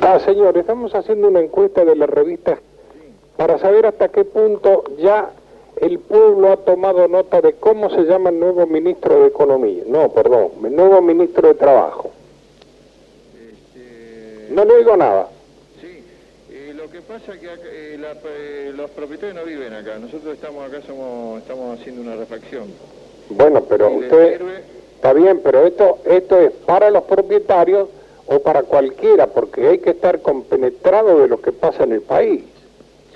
Ah, señor, estamos haciendo una encuesta de la revista para saber hasta qué punto ya el pueblo ha tomado nota de cómo se llama el nuevo ministro de Economía. No, perdón, el nuevo ministro de Trabajo. Este, No le digo nada. Sí, eh, lo que pasa es que acá, eh, la- eh, los propietarios no viven acá. Nosotros estamos acá, somos, estamos haciendo una refacción. Bueno, pero usted... sirve- Está bien, pero esto, esto es para los propietarios o para cualquiera, porque hay que estar compenetrado de lo que pasa en el país.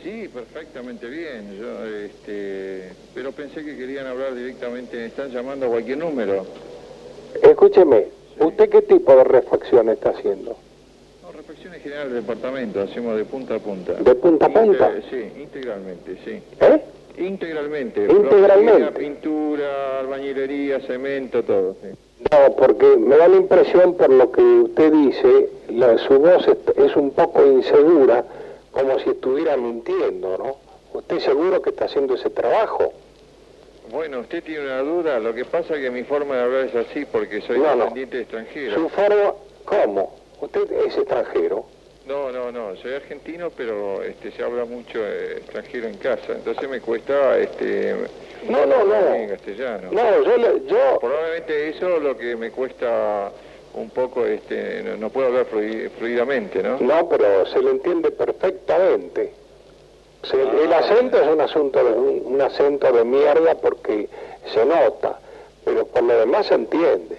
Sí, perfectamente bien. Yo, este, pero pensé que querían hablar directamente. Están llamando a cualquier número. Escúcheme, ¿usted qué tipo de refacción está haciendo? No, refacciones generales del departamento. Hacemos de punta a punta. ¿De punta a punta? Sí, integralmente, sí. ¿Eh? Integralmente. Integralmente. Pintura, albañilería, cemento, todo. sí. No, porque me da la impresión por lo que usted dice, la, su voz es, un poco insegura, como si estuviera mintiendo, ¿no? ¿Usted seguro que está haciendo ese trabajo? Bueno, usted tiene una duda. Lo que pasa es que mi forma de hablar es así porque soy No, no. descendiente extranjero. Su forma, ¿cómo? Usted es extranjero. No, no, no, soy argentino, pero este, se habla mucho eh, extranjero en casa, entonces me cuesta este, No, no, no. en castellano. No, yo, le- yo Probablemente eso es lo que me cuesta un poco, este, no, no puedo hablar flui- fluidamente, ¿no? No, pero se le entiende perfectamente. Se- el acento es un asunto de un, un acento de mierda porque se nota, pero por lo demás se entiende.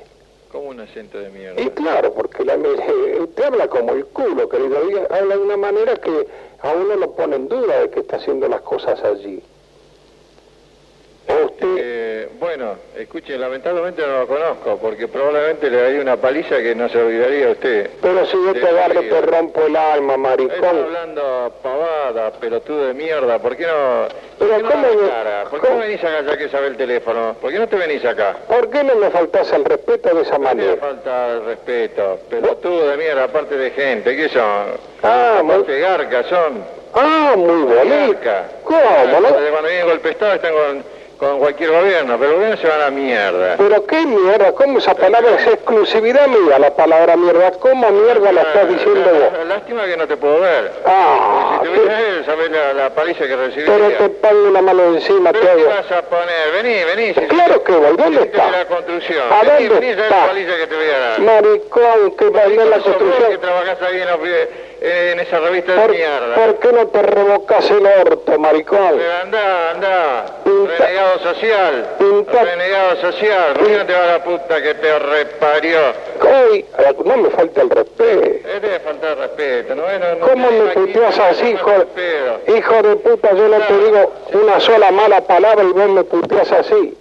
Un de. Y claro, porque la, usted habla como el culo, querido, habla de una manera que a uno lo pone en duda de que está haciendo las cosas allí. Bueno, escuche, lamentablemente no lo conozco, porque probablemente le daría una paliza que no se olvidaría usted. pero si yo te agarro te rompo el alma, Está maricón. hablando pavada, pelotudo de mierda, ¿por qué no, por qué no ¿cómo das me- cara? ¿Por qué cómo? no venís acá ya que sabe el teléfono? ¿Por qué no te venís acá? ¿Por qué no me faltas el respeto de esa No manera? falta el respeto, pelotudo de mierda, aparte de gente, ¿qué son? Ah, muy, Aparte garcas son. ah, muy bonito. Garca. ¿Cómo, Garca, no? Cuando vienen golpe de Estado están con, con cualquier gobierno, pero el gobierno se van a la mierda. Pero qué mierda, ¿cómo esa palabra es exclusividad mía, la palabra mierda? ¿Cómo mierda la estás diciendo vos? Lástima que no te puedo ver. Ah, Si te hubiera él, sabés la, la paliza que recibiría. pero te pongo una mano encima, te ¿Pero qué hago. vas a poner? Vení, vení. si- Claro que voy, ¿dónde te de la está? construcción. ¿A vení, dónde vení, está? la paliza que te voy a dar. Maricón, que va ver la que construcción. trabajás ahí en, los- en esa revista de ¿Por, mierda. por qué no te revocas el orto, maricón? Pero andá, andá. Pinta- Renegado social. Pinta- Renegado social. ¿Por qué no te va la puta que te reparió? Uy, no me falta el respeto. Eh, debe faltar respeto, ¿no? No, no ¿Cómo me puteas así, hijo, hijo de puta? Yo no te digo una sola mala palabra y vos me puteas así.